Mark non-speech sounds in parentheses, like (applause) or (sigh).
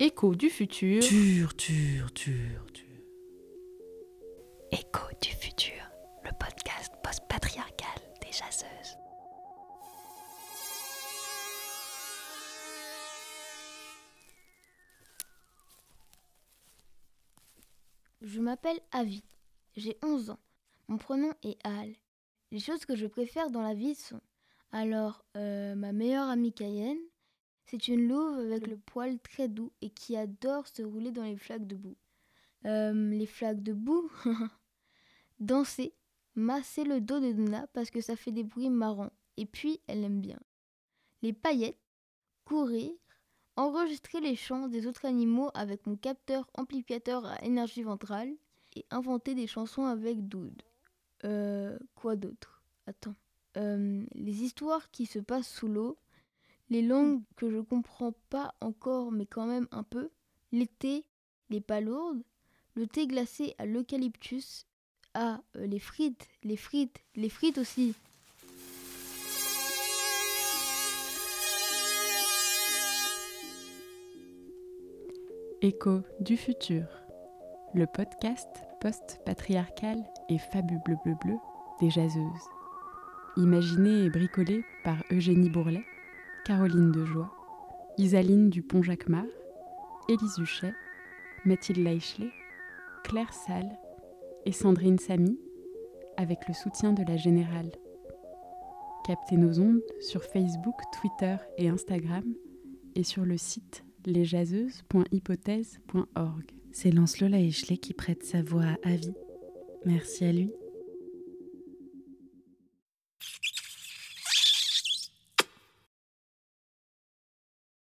Écho du futur. Tur, tur, tur, tur. Écho du futur, le podcast post-patriarcal des chasseuses. Je m'appelle Avi, j'ai 11 ans. Mon prénom est Al. Les choses que je préfère dans la vie sont alors euh, ma meilleure amie Cayenne, c'est une louve avec le poil très doux et qui adore se rouler dans les flaques de boue. Euh, les flaques de boue? (laughs) Danser, masser le dos de Donna parce que ça fait des bruits marrants et puis elle aime bien. Les paillettes, courir, enregistrer les chants des autres animaux avec mon capteur amplificateur à énergie ventrale et inventer des chansons avec Doud. Euh, quoi d'autre? Attends. Euh, les histoires qui se passent sous l'eau, les langues que je comprends pas encore mais quand même un peu, l'été, les palourdes, le thé glacé à l'eucalyptus, ah, les frites, les frites, les frites aussi. Écho du futur, le podcast post-patriarcal et fabuleux bleu bleu bleu des jaseuses. Imaginé et bricolé par Eugénie Bourlet, Caroline Dejoie, Isaline Dupont-Jacquemart, Élise Huchet, Mathilde Leichelet, Claire Salle et Sandrine Samy, avec le soutien de la Générale. Captez nos ondes sur Facebook, Twitter et Instagram et sur le site lesjaseuses.hypothèse.org. C'est Lancelot Leichelet qui prête sa voix à Avi. Merci à lui.